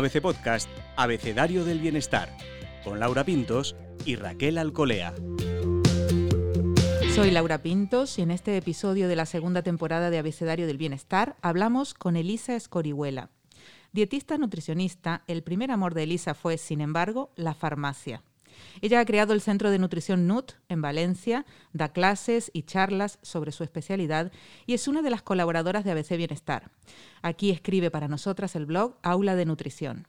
ABC Podcast, Abecedario del Bienestar, con Laura Pintos y Raquel Alcolea. Soy Laura Pintos y en este episodio de la segunda temporada de Abecedario del Bienestar hablamos con Elisa Escorihuela. Dietista nutricionista, el primer amor de Elisa fue, sin embargo, la farmacia. Ella ha creado el Centro de Nutrición NUT en Valencia, da clases y charlas sobre su especialidad y es una de las colaboradoras de ABC Bienestar. Aquí escribe para nosotras el blog Aula de Nutrición.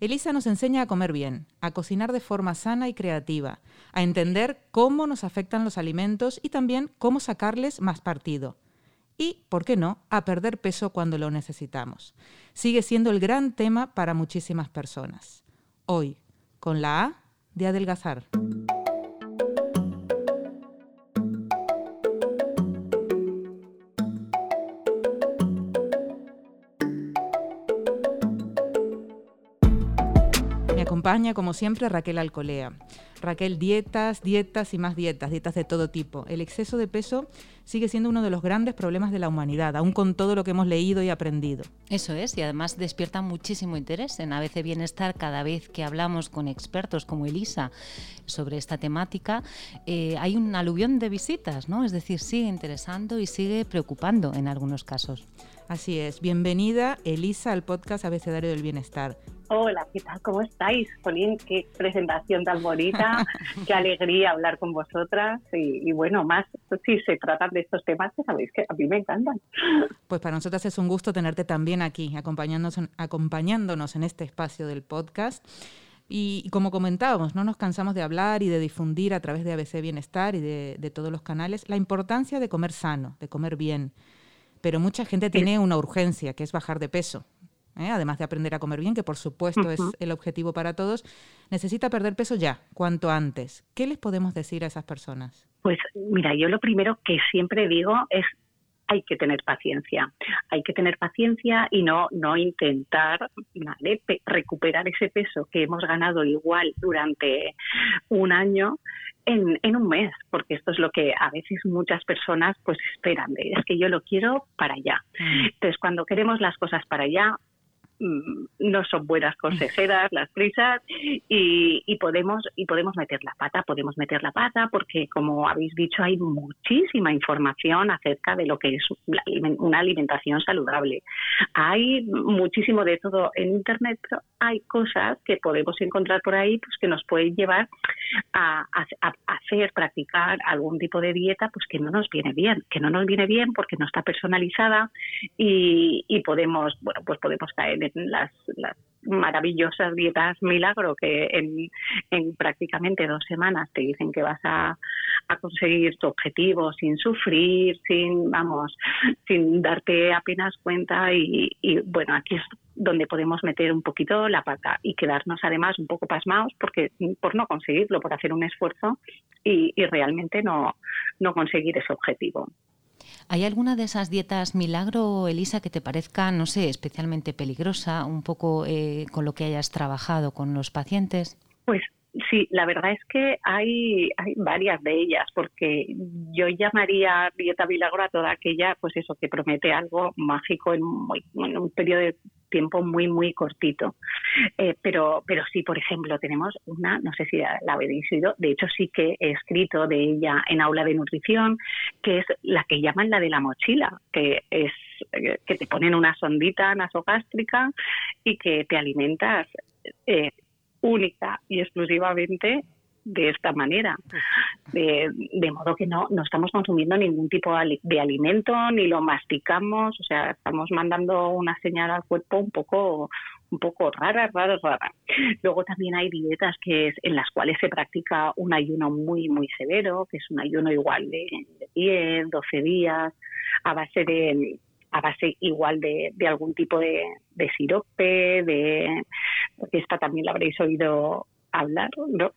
Elisa nos enseña a comer bien, a cocinar de forma sana y creativa, a entender cómo nos afectan los alimentos y también cómo sacarles más partido. Y, ¿por qué no?, a perder peso cuando lo necesitamos. Sigue siendo el gran tema para muchísimas personas. Hoy, con la A de adelgazar. Me acompaña, como siempre, Raquel Alcolea. Raquel, dietas, dietas y más dietas, dietas de todo tipo. El exceso de peso sigue siendo uno de los grandes problemas de la humanidad, aún con todo lo que hemos leído y aprendido. Eso es, y además despierta muchísimo interés en ABC Bienestar cada vez que hablamos con expertos como Elisa sobre esta temática. Eh, hay un aluvión de visitas, ¿no? Es decir, sigue interesando y sigue preocupando en algunos casos. Así es. Bienvenida, Elisa, al podcast Abecedario del Bienestar. Hola, ¿qué tal? ¿Cómo estáis? Polín, qué presentación tan bonita, qué alegría hablar con vosotras y, bueno, más si se tratan de estos temas que sabéis que a mí me encantan. Pues para nosotras es un gusto tenerte también aquí, acompañándonos, acompañándonos en este espacio del podcast. Y, como comentábamos, no nos cansamos de hablar y de difundir a través de ABC Bienestar y de, de todos los canales la importancia de comer sano, de comer bien. Pero mucha gente tiene una urgencia, que es bajar de peso. ¿Eh? además de aprender a comer bien, que por supuesto es el objetivo para todos, necesita perder peso ya, cuanto antes. ¿Qué les podemos decir a esas personas? Pues mira, yo lo primero que siempre digo es hay que tener paciencia. Hay que tener paciencia y no, no intentar recuperar ese peso que hemos ganado igual durante un año en, en, un mes, porque esto es lo que a veces muchas personas pues esperan, es que yo lo quiero para allá. Mm. Entonces, cuando queremos las cosas para allá, no son buenas consejeras las prisas y, podemos y podemos meter la pata podemos meter la pata porque como habéis dicho hay muchísima información acerca de lo que es una alimentación saludable. Hay muchísimo de todo en internet pero hay cosas que podemos encontrar por ahí pues que nos pueden llevar a, hacer practicar algún tipo de dieta pues que no nos viene bien que no nos viene bien porque no está personalizada y, y podemos bueno pues podemos caer en las, maravillosas dietas milagro que en, prácticamente dos semanas te dicen que vas a, conseguir tu objetivo sin sufrir, sin, vamos, sin darte apenas cuenta y, bueno, aquí es donde podemos meter un poquito la pata y quedarnos además un poco pasmados porque por no conseguirlo, por hacer un esfuerzo y, y realmente no, no conseguir ese objetivo. ¿Hay alguna de esas dietas milagro, Elisa, que te parezca, no sé, especialmente peligrosa, un poco eh, con lo que hayas trabajado con los pacientes? Pues Sí, la verdad es que hay, hay varias de ellas, porque yo llamaría dieta milagro a toda aquella, pues eso, que promete algo mágico en, en un periodo de tiempo muy, muy cortito. Eh, pero, pero sí, por ejemplo, tenemos una, no sé si la habéis oído, de hecho sí que he escrito de ella en aula de nutrición, que es la que llaman la de la mochila, que es que te ponen una sondita nasogástrica y que te alimentas eh, única y exclusivamente de esta manera, de, modo que no, no estamos consumiendo ningún tipo de alimento, ni lo masticamos, o sea, estamos mandando una señal al cuerpo un poco un poco rara, rara, rara. Luego también hay dietas que es, en las cuales se practica un ayuno muy, muy severo, que es un ayuno igual de, de 10, 12 días, a base de a base igual de, de algún tipo de, de sirope, de porque esta también la habréis oído hablar, ¿no?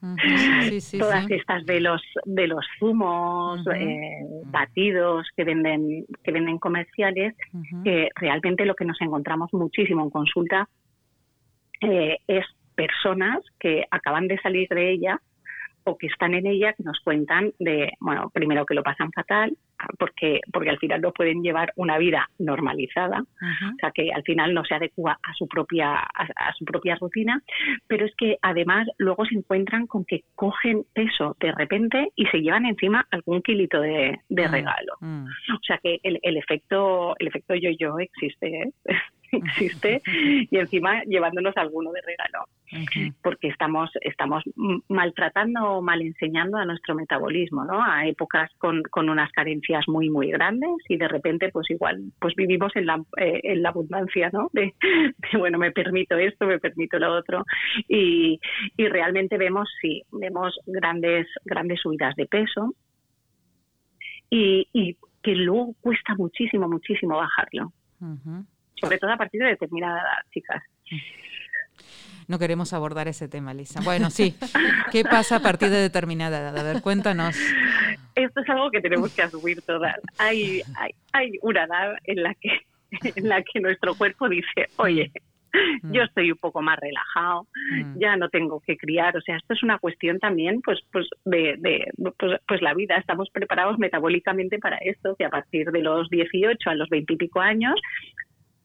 Todas estas de los de los zumos, eh, batidos que venden que venden comerciales, que realmente lo que nos encontramos muchísimo en consulta eh, es personas que acaban de salir de ella o que están en ella que nos cuentan de, bueno, primero que lo pasan fatal, porque, porque al final no pueden llevar una vida normalizada, o sea que al final no se adecua a su propia, a, su propia rutina, pero es que además luego se encuentran con que cogen peso de repente y se llevan encima algún kilito de, de mm, regalo. Mm. O sea que el, el efecto, el efecto yo-yo existe. ¿eh? existe y encima llevándonos alguno de regalo. Porque estamos estamos maltratando o mal enseñando a nuestro metabolismo no a épocas con, con unas carencias muy muy grandes y de repente pues igual pues vivimos en la, eh, en la abundancia no de, bueno me permito esto me permito lo otro. Y, y realmente vemos sí vemos grandes grandes subidas de peso y, y que luego cuesta muchísimo muchísimo bajarlo sobre todo a partir de determinada edad, chicas. No queremos abordar ese tema, Lisa. Bueno, sí. ¿Qué pasa a partir de determinada edad? A ver, cuéntanos. Esto es algo que tenemos que asumir todas. Hay, hay, hay una edad en la que en la que nuestro cuerpo dice, oye, mm. yo estoy un poco más relajado, mm. ya no tengo que criar, o sea, esto es una cuestión también, pues, pues de, de pues, pues, la vida, estamos preparados metabólicamente para esto, que a partir de los 18 a los 20 y pico años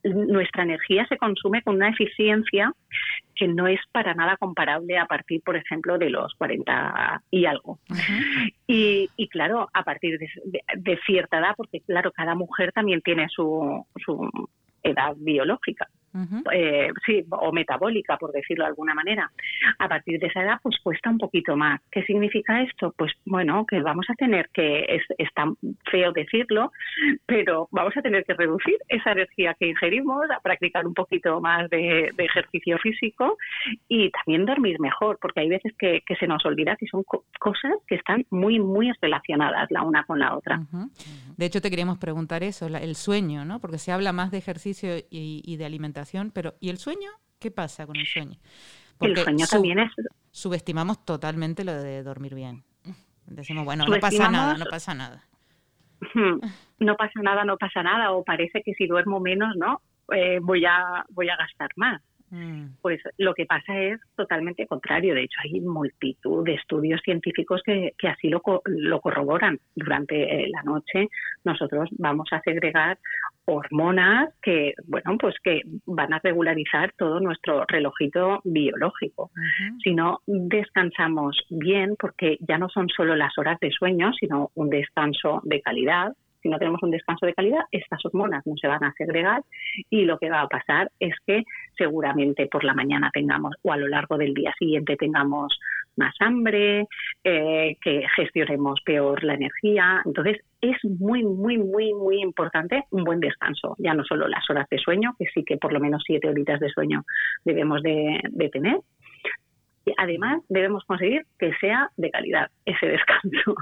nuestra energía se consume con una eficiencia que no es para nada comparable a partir, por ejemplo, de los 40 y algo. y, claro, a partir de, cierta edad, porque claro, cada mujer también tiene su, su edad biológica. Eh, sí, o metabólica, por decirlo de alguna manera. A partir de esa edad, pues cuesta un poquito más. ¿Qué significa esto? Pues bueno, que vamos a tener que, es, tan feo decirlo, pero vamos a tener que reducir esa energía que ingerimos, a practicar un poquito más de, ejercicio físico y también dormir mejor, porque hay veces que, se nos olvida que son cosas que están muy, muy relacionadas la una con la otra. De hecho, te queríamos preguntar eso, el sueño, ¿no? Porque se habla más de ejercicio y de alimentación pero ¿y el sueño? ¿Qué pasa con el sueño? Porque el sueño también es... Subestimamos totalmente lo de dormir bien. Decimos, bueno, no pasa nada, no pasa nada. No pasa nada, no pasa nada, o parece que si duermo menos, ¿no? Eh, voy, a, voy a gastar más. Mm. Pues lo que pasa es totalmente contrario. De hecho, hay multitud de estudios científicos que, que así lo, lo corroboran. Durante eh, la noche nosotros vamos a segregar hormonas que, bueno, pues que van a regularizar todo nuestro relojito biológico. Si no descansamos bien, porque ya no son solo las horas de sueño, sino un descanso de calidad, si no tenemos un descanso de calidad, estas hormonas no se van a segregar y lo que va a pasar es que seguramente por la mañana tengamos o a lo largo del día siguiente tengamos más hambre, eh, que gestionemos peor la energía. Entonces es muy, muy, muy, muy importante un buen descanso, ya no solo las horas de sueño, que sí que por lo menos siete horitas de sueño debemos de, de tener. Además debemos conseguir que sea de calidad ese descanso.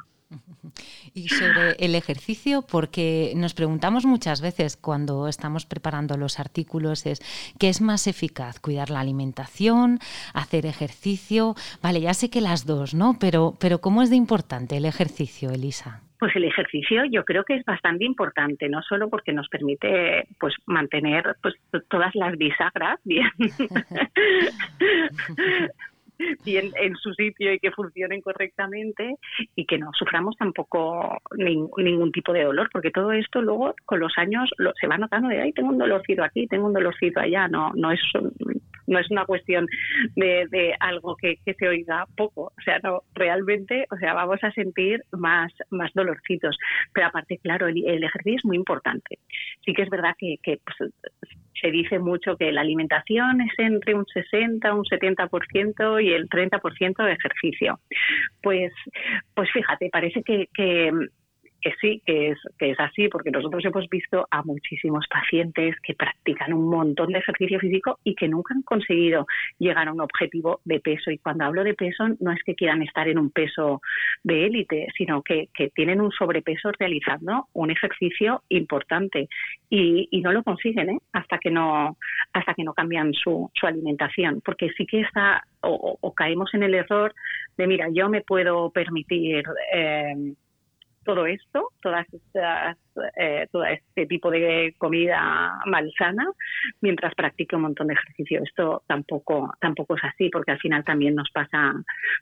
Y sobre el ejercicio, porque nos preguntamos muchas veces cuando estamos preparando los artículos, es ¿qué es más eficaz? ¿Cuidar la alimentación? ¿Hacer ejercicio? Vale, ya sé que las dos, ¿no? Pero, pero ¿cómo es de importante el ejercicio, Elisa? Pues el ejercicio yo creo que es bastante importante, no solo porque nos permite pues mantener pues todas las bisagras bien bien en su sitio y que funcionen correctamente y que no suframos tampoco ningún tipo de dolor, porque todo esto luego con los años se va notando de, ay, tengo un dolorcito aquí, tengo un dolorcito allá, no, no es no es una cuestión de, algo que, se oiga poco, o sea, no, realmente, o sea, vamos a sentir más, más dolorcitos, pero aparte, claro, el, ejercicio es muy importante. Sí que es verdad que, que pues, se dice mucho que la alimentación es entre un 60, un 70% y el 30% de ejercicio. Pues, pues fíjate, parece que, que que sí, que es, que es así, porque nosotros hemos visto a muchísimos pacientes que practican un montón de ejercicio físico y que nunca han conseguido llegar a un objetivo de peso. Y cuando hablo de peso, no es que quieran estar en un peso de élite, sino que, que tienen un sobrepeso realizando un ejercicio importante y, y no lo consiguen ¿eh? hasta que no hasta que no cambian su, su alimentación, porque sí que está o, caemos en el error de mira, yo me puedo permitir eh, todo esto, todas estas, eh, todo este tipo de comida malsana, mientras practique un montón de ejercicio. Esto tampoco, tampoco es así, porque al final también nos pasa,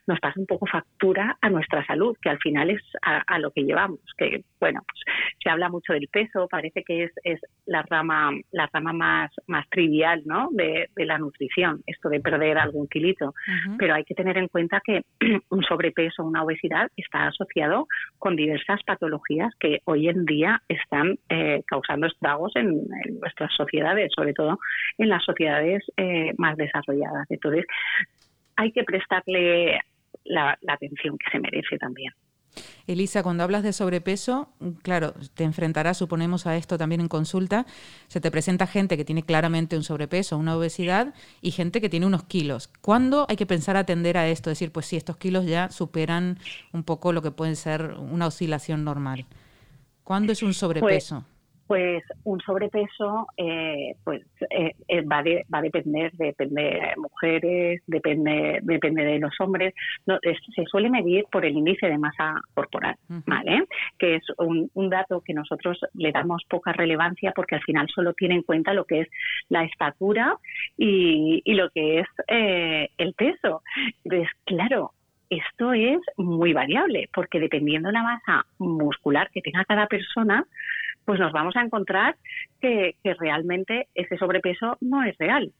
nos pasa un poco factura a nuestra salud, que al final es a, lo que llevamos. Que bueno, pues, se habla mucho del peso, parece que es, es la rama, la rama más, más trivial, ¿no? De, la nutrición, esto de perder algún kilito. Pero hay que tener en cuenta que un sobrepeso, una obesidad está asociado con diversas patologías que hoy en día están eh, causando estragos en, nuestras sociedades, sobre todo en las sociedades eh, más desarrolladas. Entonces, hay que prestarle la atención que se merece también. Elisa, cuando hablas de sobrepeso, claro, te enfrentarás, suponemos, a esto también en consulta. Se te presenta gente que tiene claramente un sobrepeso, una obesidad, y gente que tiene unos kilos. ¿Cuándo hay que pensar atender a esto? Decir, pues sí, estos kilos ya superan un poco lo que puede ser una oscilación normal. ¿Cuándo es un pues sobrepeso? Pues un sobrepeso, eh, pues eh, eh, va, va a depender, depende de mujeres, depende, depende de los hombres. No, se suele medir por el índice de masa corporal, ¿vale? Que es un, dato que nosotros le damos poca relevancia porque al final solo tiene en cuenta lo que es la estatura y, y lo que es el peso. Entonces, claro, esto es muy variable porque dependiendo de la masa muscular que tenga cada persona, pues nos vamos a encontrar que, realmente ese sobrepeso no es real.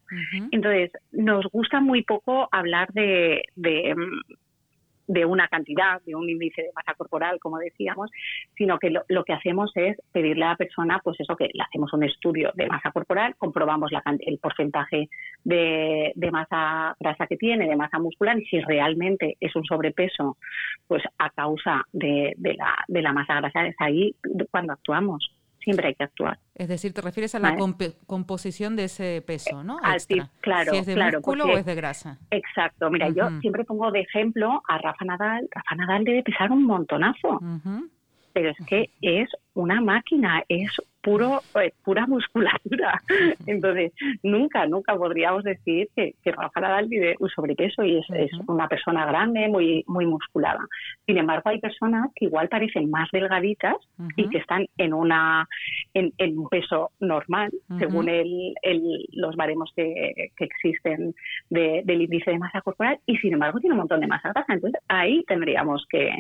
Entonces, nos gusta muy poco hablar de, de, una cantidad, de un índice de masa corporal, como decíamos, sino que lo, que hacemos es pedirle a la persona, pues eso, que le hacemos un estudio de masa corporal, comprobamos la, el porcentaje de, de, masa grasa que tiene, de masa muscular, y si realmente es un sobrepeso, pues a causa de, de, la, de la masa grasa, es ahí cuando actuamos siempre hay que actuar. Es decir, te refieres a la composición de ese peso, ¿no? claro, si es de músculo o es de grasa. Exacto. Mira, yo siempre pongo de ejemplo a Rafa Nadal. Rafa Nadal debe pesar un montonazo. Pero es que es una máquina, es puro, eh, pura musculatura. Entonces, nunca, nunca podríamos decir que, que Rafa Nadal vive un sobrepeso y es, una persona grande, muy, muy musculada. Sin embargo, hay personas que igual parecen más delgaditas y que están en una en, un peso normal, según el, los baremos que, existen del índice de masa corporal, y sin embargo tiene un montón de masa grasa. Entonces, ahí tendríamos que,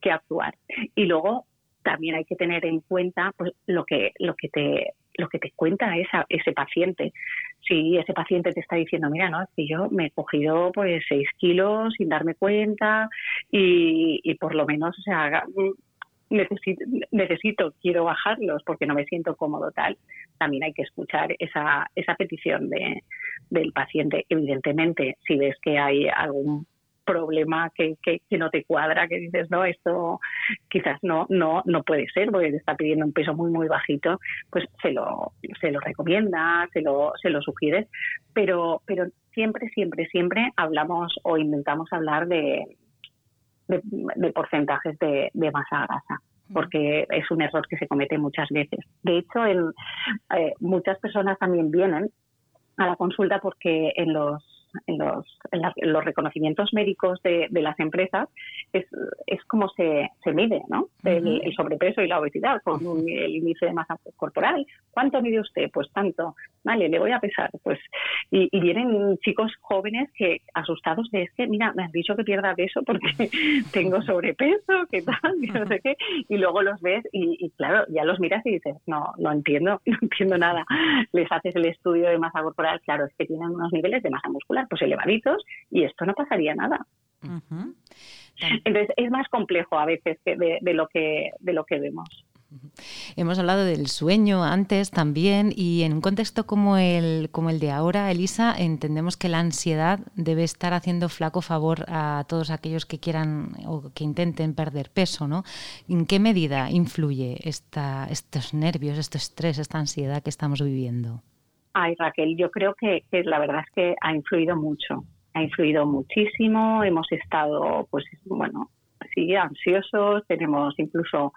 que actuar. Y luego también hay que tener en cuenta pues, lo que lo que te lo que te cuenta esa, ese paciente. Si ese paciente te está diciendo, mira, no, es que yo me he cogido pues seis kilos sin darme cuenta y, y por lo menos, o sea, necesito, necesito, quiero bajarlos porque no me siento cómodo tal, también hay que escuchar esa, esa petición de, del paciente. Evidentemente, si ves que hay algún problema que, que, no te cuadra, que dices, no, esto quizás no, no, no puede ser, porque te está pidiendo un peso muy, muy bajito, pues se lo, se lo recomienda, se lo, se lo sugieres, pero, pero siempre, siempre, siempre hablamos o intentamos hablar de, de, porcentajes de, masa grasa porque es un error que se comete muchas veces. De hecho, en, eh, muchas personas también vienen a la consulta porque en los en los, en los reconocimientos médicos de, de, las empresas es, es como se, se mide ¿no? el, sobrepeso y la obesidad con el índice de masa corporal. ¿Cuánto mide usted? Pues tanto. Vale, le voy a pesar. pues Y, vienen chicos jóvenes que asustados de es que, mira, me han dicho que pierda peso porque tengo sobrepeso, que tal, no sé qué. Y luego los ves y, y, claro, ya los miras y dices, no, no entiendo, no entiendo nada. Les haces el estudio de masa corporal, claro, es que tienen unos niveles de masa muscular pues elevaditos y esto no pasaría nada. Entonces es más complejo a veces que de, lo que de lo que vemos. Hemos hablado del sueño antes también y en un contexto como el, como el de ahora, Elisa, entendemos que la ansiedad debe estar haciendo flaco favor a todos aquellos que quieran o que intenten perder peso, ¿no? ¿En qué medida influye esta, estos nervios, este estrés, esta ansiedad que estamos viviendo? Ay, Raquel, yo creo que, la verdad es que ha influido mucho, ha influido muchísimo, hemos estado, pues, bueno, así ansiosos, tenemos incluso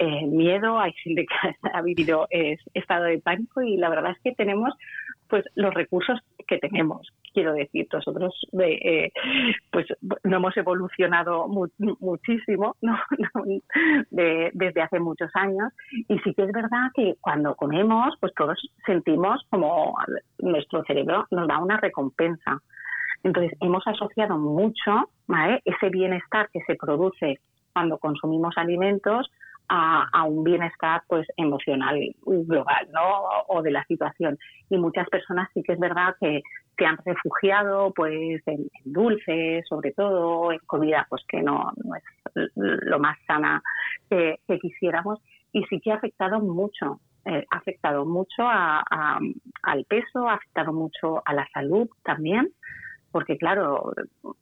eh, miedo, hay gente que ha vivido estado de pánico y la verdad es que tenemos pues los recursos que tenemos. Quiero decir, nosotros eh, pues no hemos evolucionado muchísimo desde hace muchos años. Y sí que es verdad que cuando comemos, pues todos sentimos como nuestro cerebro nos da una recompensa. Entonces, hemos asociado mucho ese bienestar que se produce cuando consumimos alimentos a, un bienestar pues emocional global ¿no? o de la situación. Y muchas personas sí que es verdad que se han refugiado pues en, dulces sobre todo en comida pues que no, es lo más sana que, quisiéramos. Y sí que ha afectado mucho eh, ha afectado mucho al peso ha afectado mucho a la salud también porque claro,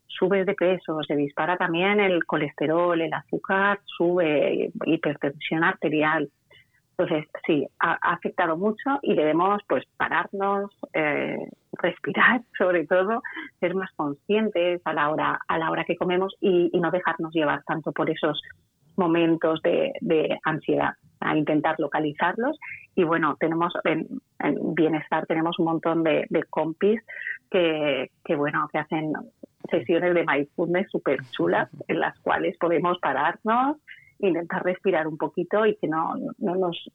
sube de peso, se dispara también el colesterol, el azúcar, sube hipertensión arterial. Entonces, sí, ha, afectado mucho y debemos pues pararnos, eh, respirar sobre todo, ser más conscientes a la hora, a la hora que comemos y, no dejarnos llevar tanto por esos momentos de, ansiedad, a intentar localizarlos. Y bueno, tenemos en, Bienestar, tenemos un montón de, compis que, bueno, que hacen sesiones de mindfulness súper chulas en las cuales podemos pararnos, intentar respirar un poquito y que no, no nos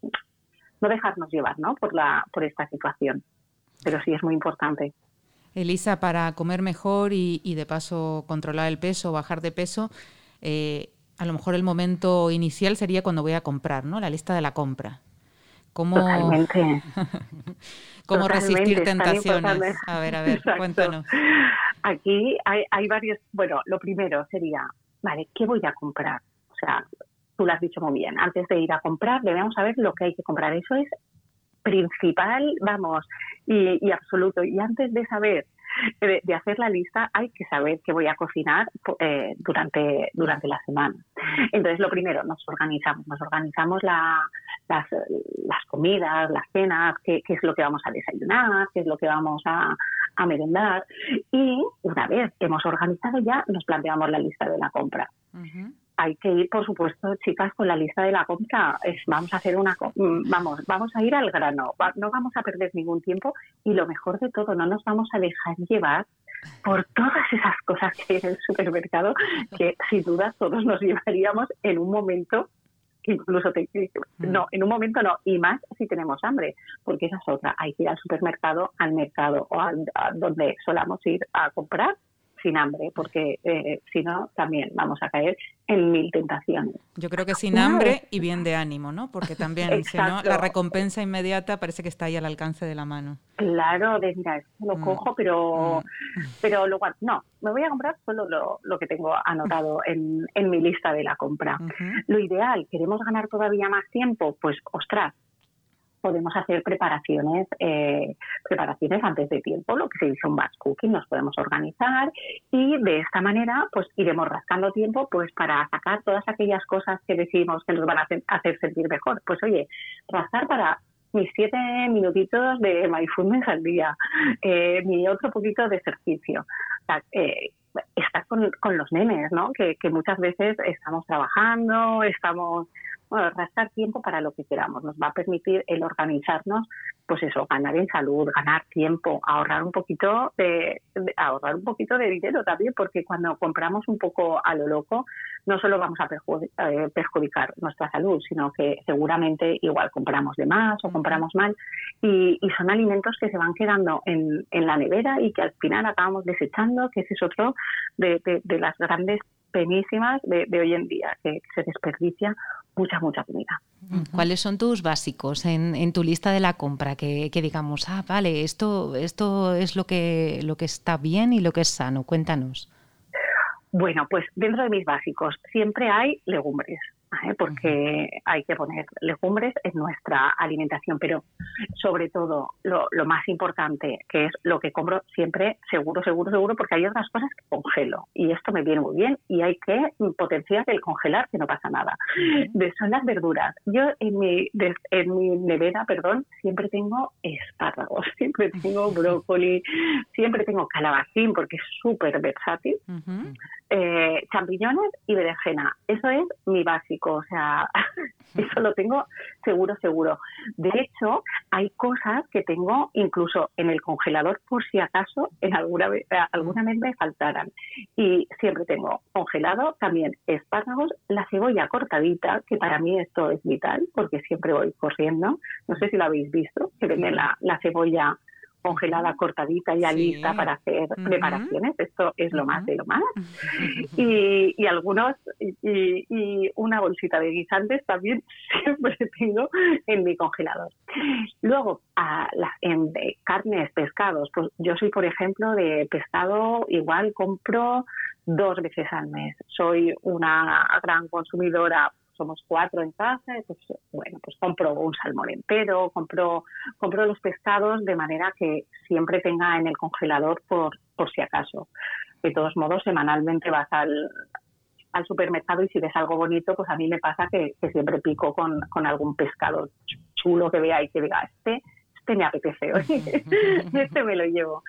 no dejarnos llevar ¿no? por la por esta situación pero sí es muy importante Elisa para comer mejor y, y de paso controlar el peso bajar de peso eh, a lo mejor el momento inicial sería cuando voy a comprar, ¿no? La lista de la compra. ¿Cómo, Totalmente. ¿Cómo resistir tentaciones? A ver, a ver, cuéntanos. Aquí hay, hay varios. Bueno, lo primero sería, vale, ¿qué voy a comprar? O sea, tú lo has dicho muy bien. Antes de ir a comprar, debemos saber lo que hay que comprar. Eso es principal, vamos, y, y absoluto. Y antes de saber de, hacer la lista hay que saber qué voy a cocinar eh, durante, durante la semana. Entonces, lo primero, nos organizamos, nos organizamos las, las comidas, las cenas, qué, es lo que vamos a desayunar, qué es lo que vamos a merendar. Y una vez hemos organizado ya, nos planteamos la lista de la compra hay que ir, por supuesto, chicas, con la lista de la compra. Es, vamos a hacer una, mm, vamos, vamos a ir al grano. no vamos a perder ningún tiempo y lo mejor de todo, no nos vamos a dejar llevar por todas esas cosas que hay en el supermercado que sin duda todos nos llevaríamos en un momento que incluso te, mm. no, en un momento no, y más si tenemos hambre, porque esa es otra, hay que ir al supermercado, al mercado o a donde solamos ir a comprar sin hambre, porque eh, si no, también vamos a caer en mil tentaciones. Yo creo que sin hambre y bien de ánimo, ¿no? Porque también, si no, la recompensa inmediata parece que está ahí al alcance de la mano. Claro, de mira, esto lo mm. cojo, pero, mm. pero luego, no, me voy a comprar solo lo, lo que tengo anotado en, en, mi lista de la compra. Lo ideal, ¿queremos ganar todavía más tiempo? Pues, ostras, podemos hacer preparaciones, eh, preparaciones antes de tiempo, lo que se dice un batch cooking, nos podemos organizar y de esta manera pues iremos rascando tiempo pues para sacar todas aquellas cosas que decimos que nos van a hacer, sentir mejor. Pues oye, rascar para mis siete minutitos de mindfulness al día, eh, mi otro poquito de ejercicio. O eh, con, con los nenes, ¿no? Que muchas veces estamos trabajando, estamos bueno, rastar tiempo para lo que queramos. Nos va a permitir el organizarnos, pues eso, ganar en salud, ganar tiempo, ahorrar un poquito de, ahorrar un poquito de dinero también, porque cuando compramos un poco a lo loco, no solo vamos a eh, perjudicar, nuestra salud, sino que seguramente igual compramos de más o compramos mal y, son alimentos que se van quedando en, en, la nevera y que al final acabamos desechando, que ese es otro de, de las grandes penísimas de, hoy en día, que se desperdicia mucha, mucha comida. ¿Cuáles son tus básicos en, en tu lista de la compra? Que, que, digamos, ah, vale, esto, esto es lo que, lo que está bien y lo que es sano. Cuéntanos. Bueno, pues dentro de mis básicos siempre hay legumbres porque hay que poner legumbres en nuestra alimentación, pero sobre todo lo, más importante, que es lo que compro siempre seguro, seguro, seguro, porque hay otras cosas que congelo y esto me viene muy bien y hay que potenciar el congelar, que no pasa nada. son las verduras. Yo en mi, en mi nevera, perdón, siempre tengo espárragos, siempre tengo brócoli, siempre tengo calabacín porque es súper versátil, eh, champiñones y berenjena. Eso es mi básico o sea, eso lo tengo seguro, seguro. De hecho, hay cosas que tengo incluso en el congelador por si acaso en alguna vez, eh, alguna vez me faltaran. Y siempre tengo congelado también espárragos, la cebolla cortadita, que para mí esto es vital porque siempre voy corriendo. No sé si lo habéis visto, que venden la, la cebolla congelada, cortadita, ya lista para hacer preparaciones. Esto es lo más de lo más. Y, y algunos, y, y, una bolsita de guisantes también siempre tengo en mi congelador. Luego, a la, en de carnes, pescados, pues yo soy, por ejemplo, de pescado, igual compro dos veces al mes. Soy una gran consumidora somos cuatro en casa, pues bueno, pues compro un salmón entero, compro, compro los pescados de manera que siempre tenga en el congelador por, por si acaso. De todos modos, semanalmente vas al, al supermercado y si ves algo bonito, pues a mí me pasa que, siempre pico con, con, algún pescado chulo que vea y que diga, este, este me apetece hoy, este me lo llevo.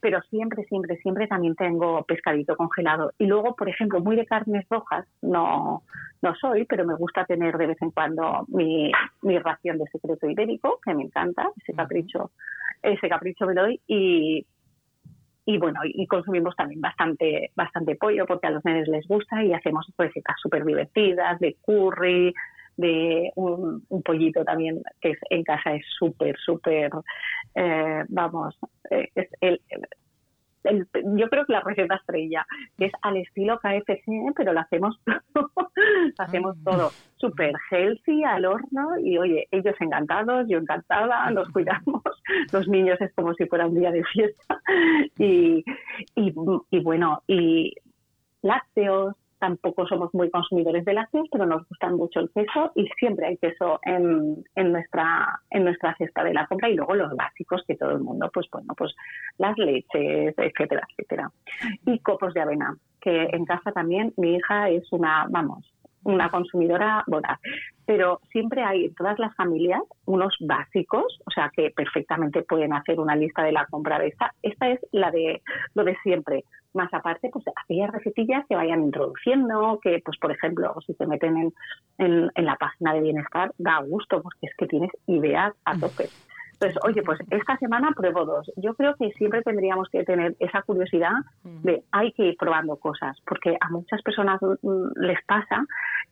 Pero siempre, siempre, siempre también tengo pescadito congelado. Y luego, por ejemplo, muy de carnes rojas, no, no soy, pero me gusta tener de vez en cuando mi, mi ración de secreto ibérico, que me encanta, ese capricho, ese capricho me doy y y bueno, y consumimos también bastante, bastante pollo porque a los nenes les gusta y hacemos recetas súper divertidas de curry, de un, pollito también que es, en casa es súper, súper, eh, vamos, eh, es el, yo creo que la receta estrella, que es al estilo KFC, pero lo hacemos todo, hacemos ah. todo súper healthy al horno y oye, ellos encantados, yo encantada, los cuidamos, los niños es como si fuera un día de fiesta. Y, y, y bueno, y lácteos, tampoco somos muy consumidores de lácteos, pero nos gustan mucho el queso y siempre hay queso en, en, nuestra en nuestra cesta de la compra y luego los básicos que todo el mundo, pues bueno, pues las leches, etcétera, etcétera. Y copos de avena, que en casa también mi hija es una, vamos, una consumidora voraz. Pero siempre hay en todas las familias unos básicos, o sea, que perfectamente pueden hacer una lista de la compra de esta. Esta es la de lo de siempre más aparte, pues aquellas recetillas que vayan introduciendo, que pues por ejemplo, si se meten en, en, en la página de bienestar, da gusto porque es que tienes ideas a tope. Entonces, oye, pues esta semana pruebo dos. Yo creo que siempre tendríamos que tener esa curiosidad de hay que ir probando cosas, porque a muchas personas mm, les pasa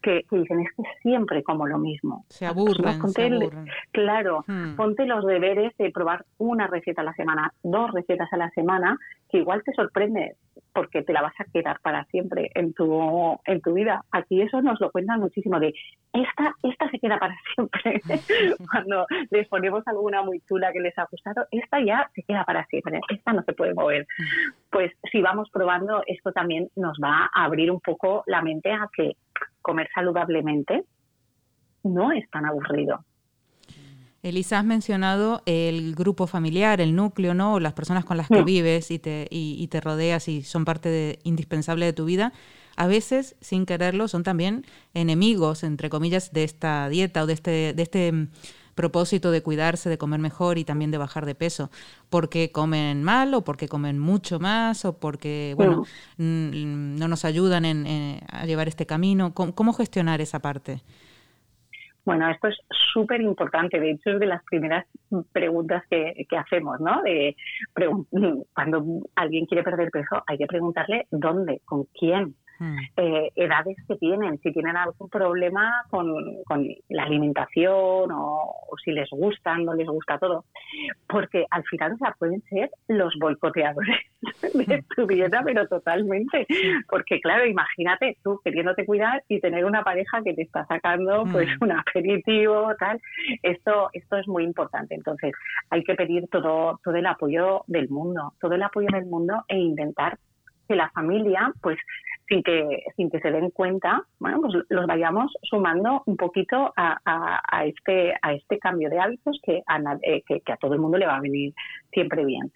que, dicen es que siempre como lo mismo. Se aburren. claro, hmm. ponte los deberes de probar una receta a la semana, dos recetas a la semana, que igual te sorprende porque te la vas a quedar para siempre en tu en tu vida. Aquí eso nos lo cuentan muchísimo de esta esta se queda para siempre. Cuando les ponemos alguna muy chula que les ha gustado, esta ya se queda para siempre. Esta no se puede mover. Pues si vamos probando, esto también nos va a abrir un poco la mente a que comer saludablemente no es tan aburrido. Elisa, has mencionado el grupo familiar, el núcleo, ¿no? Las personas con las que vives y te, y, te rodeas y son parte de, indispensable de tu vida. A veces, sin quererlo, son también enemigos, entre comillas, de esta dieta o de este, de este mm, propósito de cuidarse, de comer mejor y también de bajar de peso. Porque comen mal o porque comen mucho más o porque, bueno, mm, no nos ayudan en, a llevar este camino. ¿Cómo gestionar esa parte? Bueno, esto es súper importante. De hecho, es de las primeras preguntas que, que hacemos, ¿no? De, cuando alguien quiere perder peso, hay que preguntarle dónde, con quién, Hmm. Eh, edades que tienen, si tienen algún problema con, la alimentación o, si les gusta, no les gusta todo. Porque al final, o sea, pueden ser los boicoteadores de hmm. tu dieta, pero totalmente. Porque claro, imagínate tú queriéndote cuidar y tener una pareja que te está sacando pues hmm. un aperitivo, tal. Esto, esto es muy importante. Entonces, hay que pedir todo, todo el apoyo del mundo, todo el apoyo del mundo e intentar que la familia, pues sin que, sin que se den cuenta, bueno, pues los vayamos sumando un poquito a, a, este, a este cambio de hábitos que a, eh, que, a todo el mundo le va a venir siempre bien.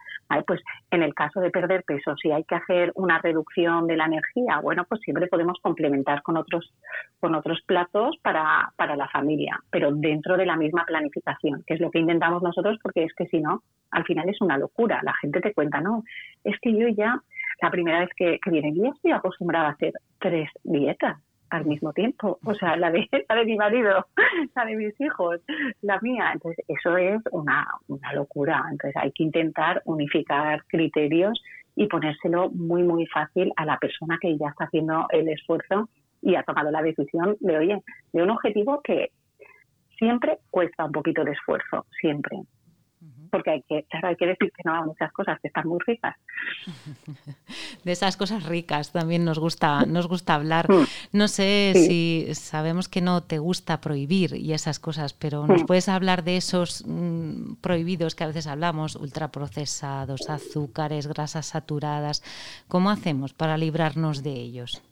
Pues en el caso de perder peso, si hay que hacer una reducción de la energía, bueno, pues siempre podemos complementar con otros, con otros platos para, para la familia, pero dentro de la misma planificación, que es lo que intentamos nosotros, porque es que si no, al final es una locura. La gente te cuenta, no, es que yo ya la primera vez que, que viene, yo estoy acostumbrada a hacer tres dietas. al mismo tiempo, o sea, la de, la de mi marido, la de mis hijos, la mía. Entonces, eso es una, una locura. Entonces, hay que intentar unificar criterios y ponérselo muy, muy fácil a la persona que ya está haciendo el esfuerzo y ha tomado la decisión de, oye, de un objetivo que siempre cuesta un poquito de esfuerzo, siempre porque hay que, claro, hay que decir que no a muchas cosas que están muy ricas. De esas cosas ricas también nos gusta, nos gusta hablar. Mm. No sé si sabemos que no te gusta prohibir y esas cosas, pero ¿nos mm. puedes hablar de esos mm, prohibidos que a veces hablamos, ultraprocesados, azúcares, grasas saturadas? ¿Cómo hacemos para librarnos de ellos?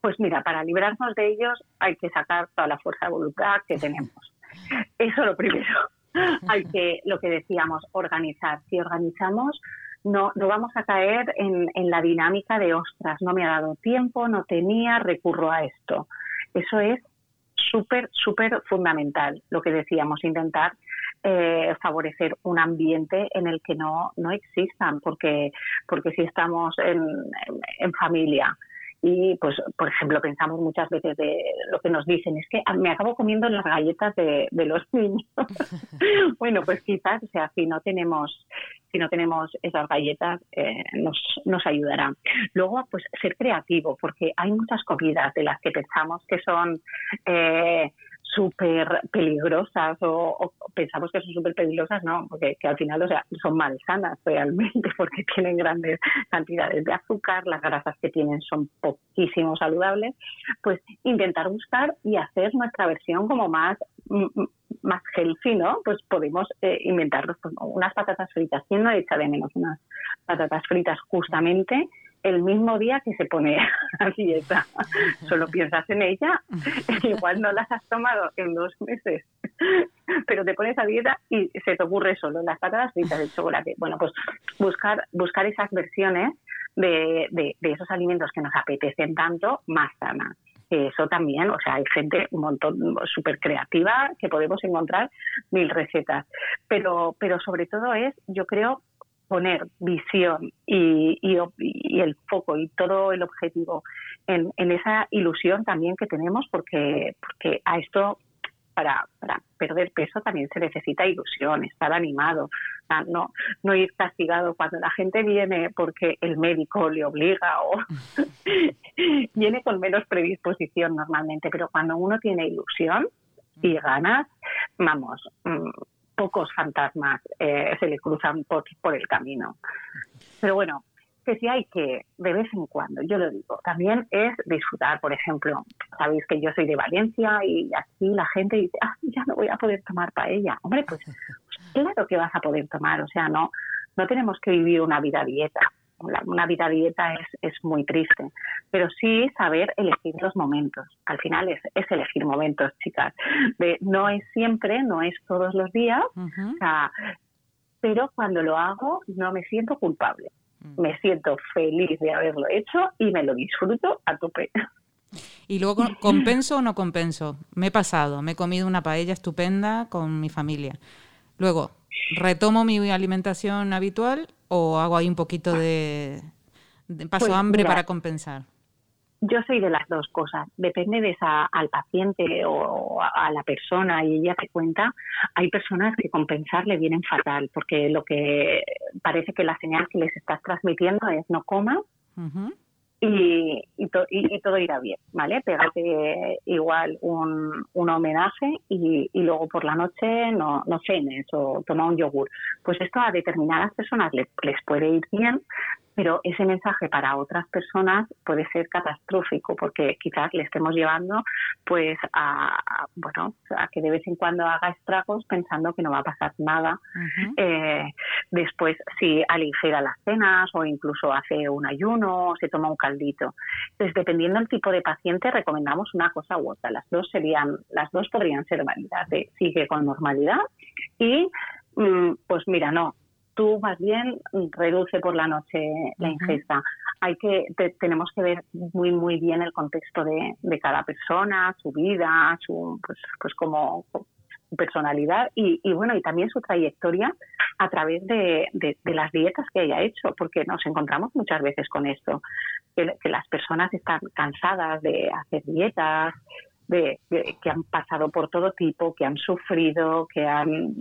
Pues mira, para librarnos de ellos hay que sacar toda la fuerza de voluntad que tenemos. Eso lo primero. hay que, lo que decíamos, organizar. Si organizamos, no, no vamos a caer en, en la dinámica de, ostras, no me ha dado tiempo, no tenía, recurro a esto. Eso es súper, súper fundamental, lo que decíamos, intentar eh, favorecer un ambiente en el que no, no existan, porque, porque si estamos en, en familia, y pues por ejemplo pensamos muchas veces de lo que nos dicen es que me acabo comiendo las galletas de, los niños bueno pues quizás o sea si no tenemos si no tenemos esas galletas eh, nos, nos ayudará. Luego pues ser creativo porque hay muchas comidas de las que pensamos que son eh, súper peligrosas o, pensamos que son súper peligrosas, no, porque que al final o sea, son malsanas realmente porque tienen grandes cantidades de azúcar, las grasas que tienen son poquísimo saludables, pues intentar buscar y hacer nuestra versión como más más healthy, ¿no? Pues podemos eh, pues, unas patatas fritas. ¿Quién no echa de menos unas patatas fritas justamente el mismo día que se pone a dieta. Solo piensas en ella, igual no las has tomado en dos meses, pero te pones a dieta y se te ocurre solo las patatas fritas de chocolate. Bueno, pues buscar, buscar esas versiones de, de, esos alimentos que nos apetecen tanto más sanas eso también, o sea, hay gente un montón súper creativa que podemos encontrar mil recetas, pero, pero sobre todo es, yo creo, poner visión y, el foco y todo el objetivo en, esa ilusión también que tenemos, porque, porque a esto, para, para, perder peso también se necesita ilusión, estar animado, no, no ir castigado cuando la gente viene porque el médico le obliga o viene con menos predisposición normalmente, pero cuando uno tiene ilusión y ganas, vamos, mm, pocos fantasmas eh, se le cruzan por, por el camino. Pero bueno, que si hay que, de vez en cuando, yo lo digo, también es disfrutar, por ejemplo, sabéis que yo soy de Valencia y aquí la gente dice, ah, ya no voy a poder tomar paella. Hombre, pues, pues claro que vas a poder tomar, o sea, no, no tenemos que vivir una vida dieta una vida dieta es, es muy triste, pero sí saber elegir los momentos. Al final es, es elegir momentos, chicas. no es siempre, no es todos los días, pero cuando lo hago no me siento culpable. Mm. Me siento feliz de haberlo hecho y me lo disfruto a tope. Y luego, ¿compenso o no compenso? Me he pasado, me he comido una paella estupenda con mi familia. Luego, ¿retomo mi alimentación habitual o hago ahí un poquito de, paso pues hambre para compensar? Yo soy de las dos cosas. Depende de esa al paciente o a, la persona y ella te cuenta. Hay personas que compensar le vienen fatal porque lo que parece que la señal que les estás transmitiendo es no coma y, y, todo irá bien, ¿vale? Pégate igual un, un homenaje y, y, luego por la noche no, no cenes o toma un yogur. Pues esto a determinadas personas les, les puede ir bien, pero ese mensaje para otras personas puede ser catastrófico porque quizás le estemos llevando pues a, bueno a que de vez en cuando haga estragos pensando que no va a pasar nada. Eh, después si aligera las cenas o incluso hace un ayuno o se toma un caldito. Entonces dependiendo del tipo de paciente recomendamos una cosa u otra. Las dos serían las dos podrían ser válidas sigue con normalidad y mm, pues mira no tú más bien reduce por la noche la ingesta. Hay que tenemos que ver muy muy bien el contexto de, de cada persona, su vida, su pues pues como su personalidad y, y, bueno y también su trayectoria a través de, de, las dietas que haya hecho, porque nos encontramos muchas veces con esto. que, las personas están cansadas de hacer dietas, de, que han pasado por todo tipo, que han sufrido, que han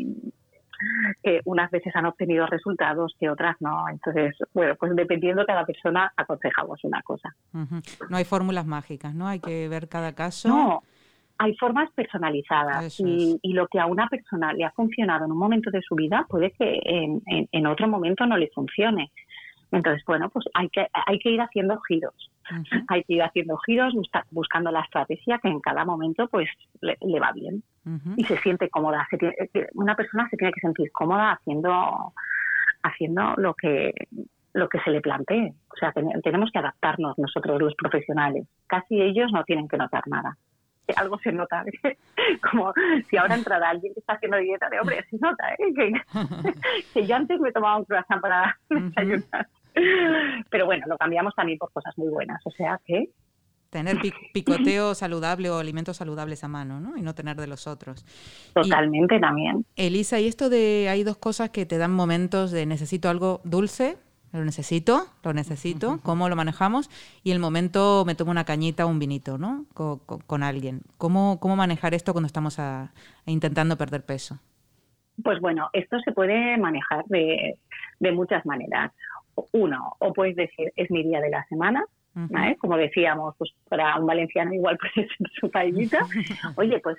que unas veces han obtenido resultados que otras no. Entonces, bueno, pues dependiendo de cada persona aconsejamos una cosa. No hay fórmulas mágicas, ¿no? Hay que ver cada caso. No, hay formas personalizadas y, lo que a una persona le ha funcionado en un momento de su vida puede que en, en otro momento no le funcione. Entonces, bueno, pues hay que, hay que ir haciendo giros. Hay que ir haciendo giros, buscando la estrategia que en cada momento pues le, va bien y se siente cómoda. una persona se tiene que sentir cómoda haciendo, haciendo lo que lo que se le plantee. O sea, tenemos que adaptarnos nosotros los profesionales. Casi ellos no tienen que notar nada algo se nota. Como si ahora entrara alguien que está haciendo dieta, de hombre, se nota, ¿eh? que, yo antes me tomaba un croissant para desayunar. Pero bueno, lo cambiamos también por cosas muy buenas. O sea que tener picoteo saludable o alimentos saludables a mano, ¿no? Y no tener de los otros. Totalmente también. Elisa, y esto de hay dos cosas que te dan momentos de necesito algo dulce, lo necesito, lo necesito, cómo lo manejamos, y el momento me tomo una cañita o un vinito, ¿no? Con, alguien. ¿Cómo, ¿Cómo manejar esto cuando estamos intentando perder peso? Pues bueno, esto se puede manejar de, de muchas maneras uno, o puedes decir, es mi día de la semana, Como decíamos, pues para un valenciano igual puede ser su paellita. Oye, pues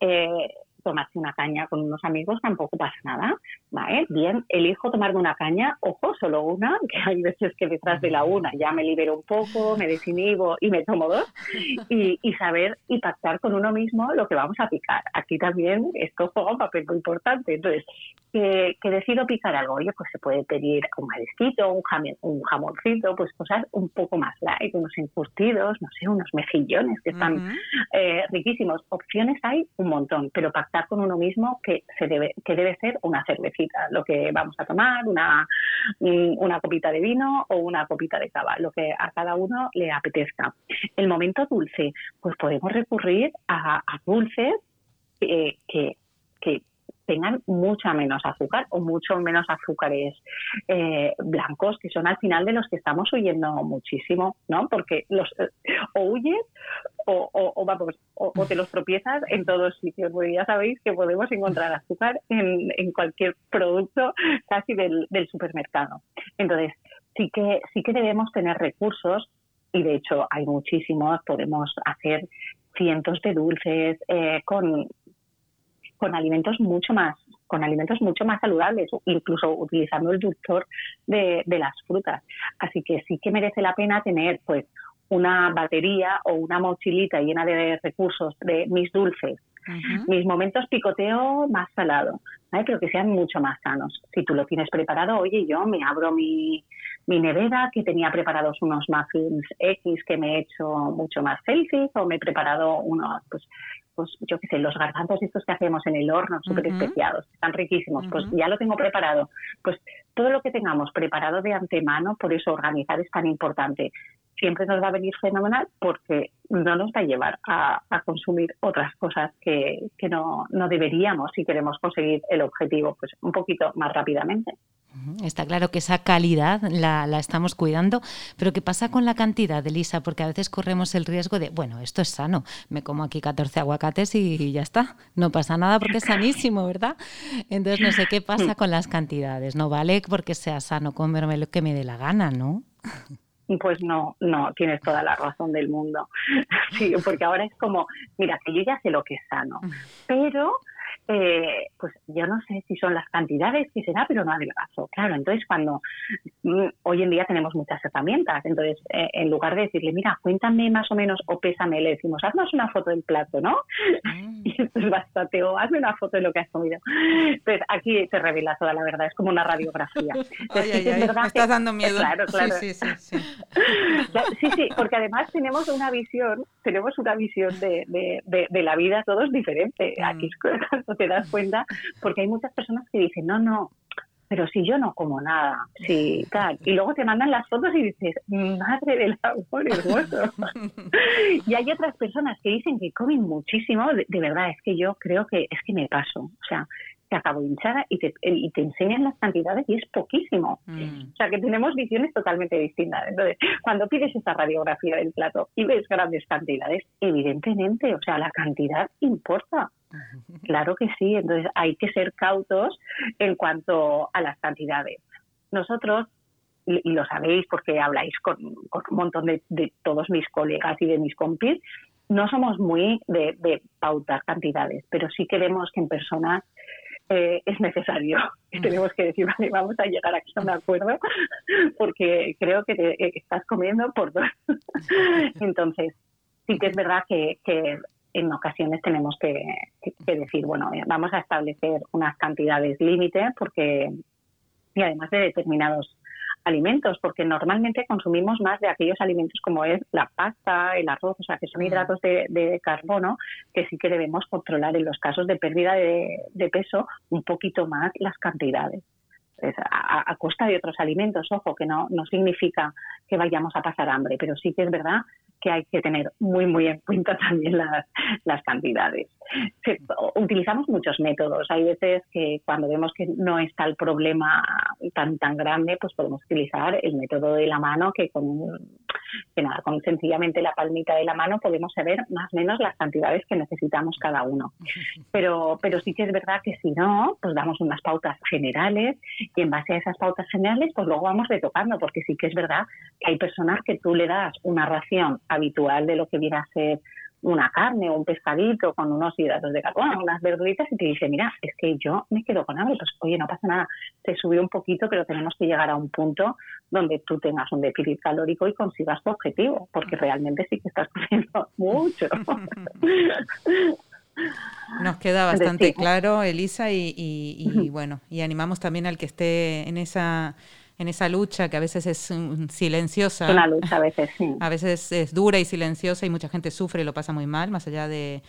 eh, tomarse una caña con unos amigos tampoco pasa nada, ¿vale? Bien, elijo tomarme una caña, ojo, solo una, que hay veces que detrás de la una ya me libero un poco, me desinhibo y me tomo dos, y, saber y pactar con uno mismo lo que vamos a picar. Aquí también esto juega un papel muy importante. Entonces, que, decido picar algo, oye, pues se puede pedir un marisquito, un, un jamoncito, pues cosas un poco más light, unos encurtidos, no sé, unos mejillones que están eh, riquísimos. Opciones hay un montón, pero pactar con uno mismo que, se debe, que debe ser una cervecita, lo que vamos a tomar, una, una copita de vino o una copita de cava, lo que a cada uno le apetezca. El momento dulce, pues podemos recurrir a, dulces eh, que, que tengan mucha menos azúcar o mucho menos azúcares eh, blancos, que son al final de los que estamos huyendo muchísimo, ¿no? Porque los o huyes o, o, vamos, o, te los tropiezas en todos sitios, porque ya sabéis que podemos encontrar azúcar en, en cualquier producto casi del, del supermercado. Entonces, sí que, sí que debemos tener recursos y de hecho hay muchísimos, podemos hacer cientos de dulces eh, con con alimentos mucho más con alimentos mucho más saludables, incluso utilizando el dulzor de, de las frutas. Así que sí que merece la pena tener pues una batería o una mochilita llena de recursos de mis dulces, mis momentos picoteo más salado, pero que sean mucho más sanos. Si tú lo tienes preparado, oye, yo me abro mi, mi nevera, que tenía preparados unos muffins X que me he hecho mucho más healthy, o me he preparado unos, pues, pues yo qué sé, los garbanzos estos que hacemos en el horno, súper especiados, están riquísimos, pues ya lo tengo preparado. Pues todo lo que tengamos preparado de antemano, por eso organizar es tan importante. Siempre nos va a venir fenomenal porque no nos va a llevar a, consumir otras cosas que, no, deberíamos si queremos conseguir el objetivo pues un poquito más rápidamente. Está claro que esa calidad la, la, estamos cuidando, pero ¿qué pasa con la cantidad, Elisa? Porque a veces corremos el riesgo de, bueno, esto es sano, me como aquí 14 aguacates y ya está, no pasa nada porque es sanísimo, ¿verdad? Entonces no sé qué pasa con las cantidades, no vale porque sea sano comerme lo que me dé la gana, ¿no? Pues no, no, tienes toda la razón del mundo. Sí, porque ahora es como, mira, que yo ya sé lo que es sano, pero eh, pues yo no sé si son las cantidades que será, pero no adelgazo. Claro, entonces cuando mm, hoy en día tenemos muchas herramientas, entonces eh, en lugar de decirle, mira, cuéntame más o menos o pésame, le decimos, haznos una foto del plato, ¿no? Mm. Y entonces bastante, o hazme una foto de lo que has comido. Entonces aquí te revela toda la verdad, es como una radiografía. ay, ay, ay, me estás dando miedo. Claro, claro. Sí, sí, sí, sí. sí, porque además tenemos una visión, tenemos una visión de, de, de, la vida todos diferente. Mm. Aquí es te das cuenta, porque hay muchas personas que dicen, no, no, pero si yo no como nada, sí, tal. Y luego te mandan las fotos y dices, madre del amor hermoso. y hay otras personas que dicen que comen muchísimo, de, verdad, es que yo creo que es que me paso. O sea, se acabó hinchada y te, y te enseñan las cantidades y es poquísimo. Mm. O sea que tenemos visiones totalmente distintas. Entonces, cuando pides esta radiografía del plato y ves grandes cantidades, evidentemente, o sea, la cantidad importa. Claro que sí, entonces hay que ser cautos en cuanto a las cantidades. Nosotros y, lo sabéis porque habláis con, un montón de, todos mis colegas y de mis compis, no somos muy de, pautar cantidades, pero sí que vemos que en personas eh, es necesario. Y tenemos que decir, vale, vamos a llegar aquí a un acuerdo porque creo que te, eh, estás comiendo por dos. Entonces, sí que es verdad que, en ocasiones tenemos que, que, decir, bueno, vamos a establecer unas cantidades límite porque, y además de determinados alimentos, porque normalmente consumimos más de aquellos alimentos como es la pasta, el arroz, o sea, que son mm. hidratos de, carbono que sí que debemos controlar en los casos de pérdida de peso un poquito más las cantidades a, costa de otros alimentos, ojo, que no, no significa que vayamos a pasar hambre, pero sí que es verdad que hay que tener muy, muy en cuenta también las, las cantidades. utilizamos muchos métodos. Hay veces que cuando vemos que no está el problema tan, tan grande, pues podemos utilizar el método de la mano, que con, que nada, con sencillamente la palmita de la mano podemos saber más o menos las cantidades que necesitamos cada uno. Pero, pero sí que es verdad que si no, pues damos unas pautas generales y en base a esas pautas generales, pues luego vamos retocando, porque sí que es verdad que hay personas que tú le das una ración habitual de lo que viene a ser una carne o un pescadito con unos hidratos de carbono, unas verduritas y te dice, mira, es que yo me quedo con hambre, pues oye, no pasa nada, te subió un poquito, pero tenemos que llegar a un punto donde tú tengas un déficit calórico y consigas tu objetivo, porque realmente sí que estás comiendo mucho. Nos queda bastante claro, Elisa, y, bueno, y animamos también al que esté en esa en esa lucha que a veces es silenciosa. Una lucha a veces, sí. A veces es dura y silenciosa y mucha gente sufre y lo pasa muy mal, más allá de,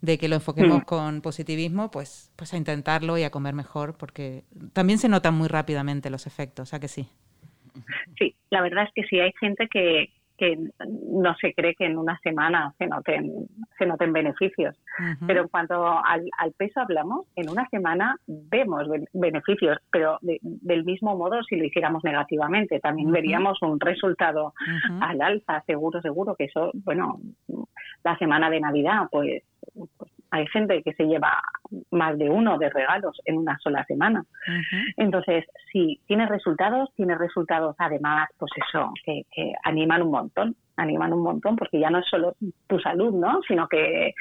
que lo enfoquemos mm. con positivismo, pues, pues a intentarlo y a comer mejor, porque también se notan muy rápidamente los efectos, o sea que sí. Sí, la verdad es que sí hay gente que, que no se cree que en una semana se noten, se noten beneficios. Pero en cuanto al, peso hablamos, en una semana vemos beneficios, pero del mismo modo si lo hiciéramos negativamente. También veríamos un resultado al alza, seguro, seguro, que eso, bueno, la semana de Navidad, pues, pues hay gente que se lleva más de uno de regalos en una sola semana. Entonces, si tienes resultados, tienes resultados además, pues eso, que, animan un montón, animan un montón, porque ya no es solo tu salud, ¿no? Sino que eh,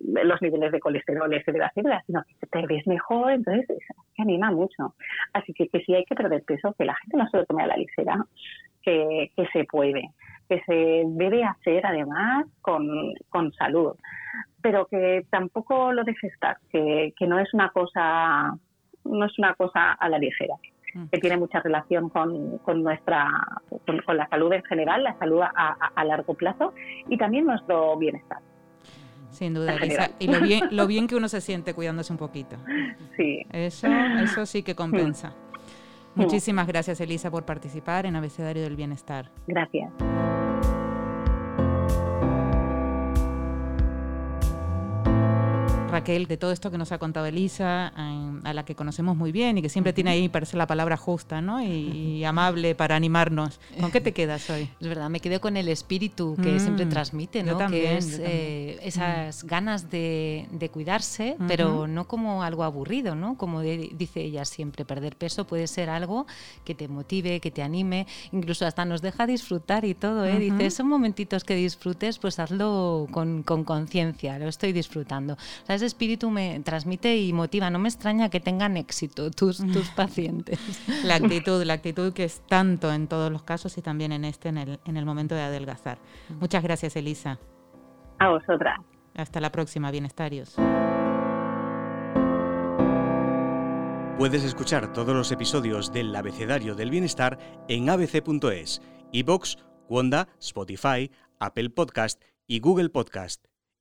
los niveles de colesterol, etcétera, etcétera, sino que te ves mejor, entonces que anima mucho. Así que, que si hay que perder peso, que la gente no se lo tome a la ligera, que, que se puede, que se debe hacer además con, con salud pero que tampoco lo dejes estar, que, no es una cosa, no es una cosa a la ligera. Que tiene mucha relación con, nuestra con, la salud en general, la salud a, largo plazo y también nuestro bienestar. Sin duda, Elisa. Y lo bien, lo bien que uno se siente cuidándose un poquito. Sí. Eso, eso sí que compensa. Mm. Muchísimas gracias, Elisa, por participar en Abecedario del Bienestar. Gracias. Raquel, de todo esto que nos ha contado Elisa, a la que conocemos muy bien y que siempre tiene ahí, parece la palabra justa, ¿no? Y, amable para animarnos. ¿Con qué te quedas hoy? Es verdad, me quedo con el espíritu que mm, siempre transmite, ¿no? que es eh, esas mm. ganas de, cuidarse, pero no como algo aburrido, ¿no? Como dice ella siempre, perder peso puede ser algo que te motive, que te anime, incluso hasta nos deja disfrutar y todo, ¿eh? Dice, son momentitos que disfrutes, pues hazlo con conciencia, lo estoy disfrutando. O sea, espíritu me transmite y motiva. No me extraña que tengan éxito tus, tus pacientes. La actitud, la actitud que es tanto en todos los casos y también en este, en el, en el momento de adelgazar. Muchas gracias, Elisa. A vosotras. Hasta la próxima, bienestarios. Puedes escuchar todos los episodios del Abecedario del Bienestar en abc.es, iBox, Wanda, Spotify, Apple Podcast y Google Podcast.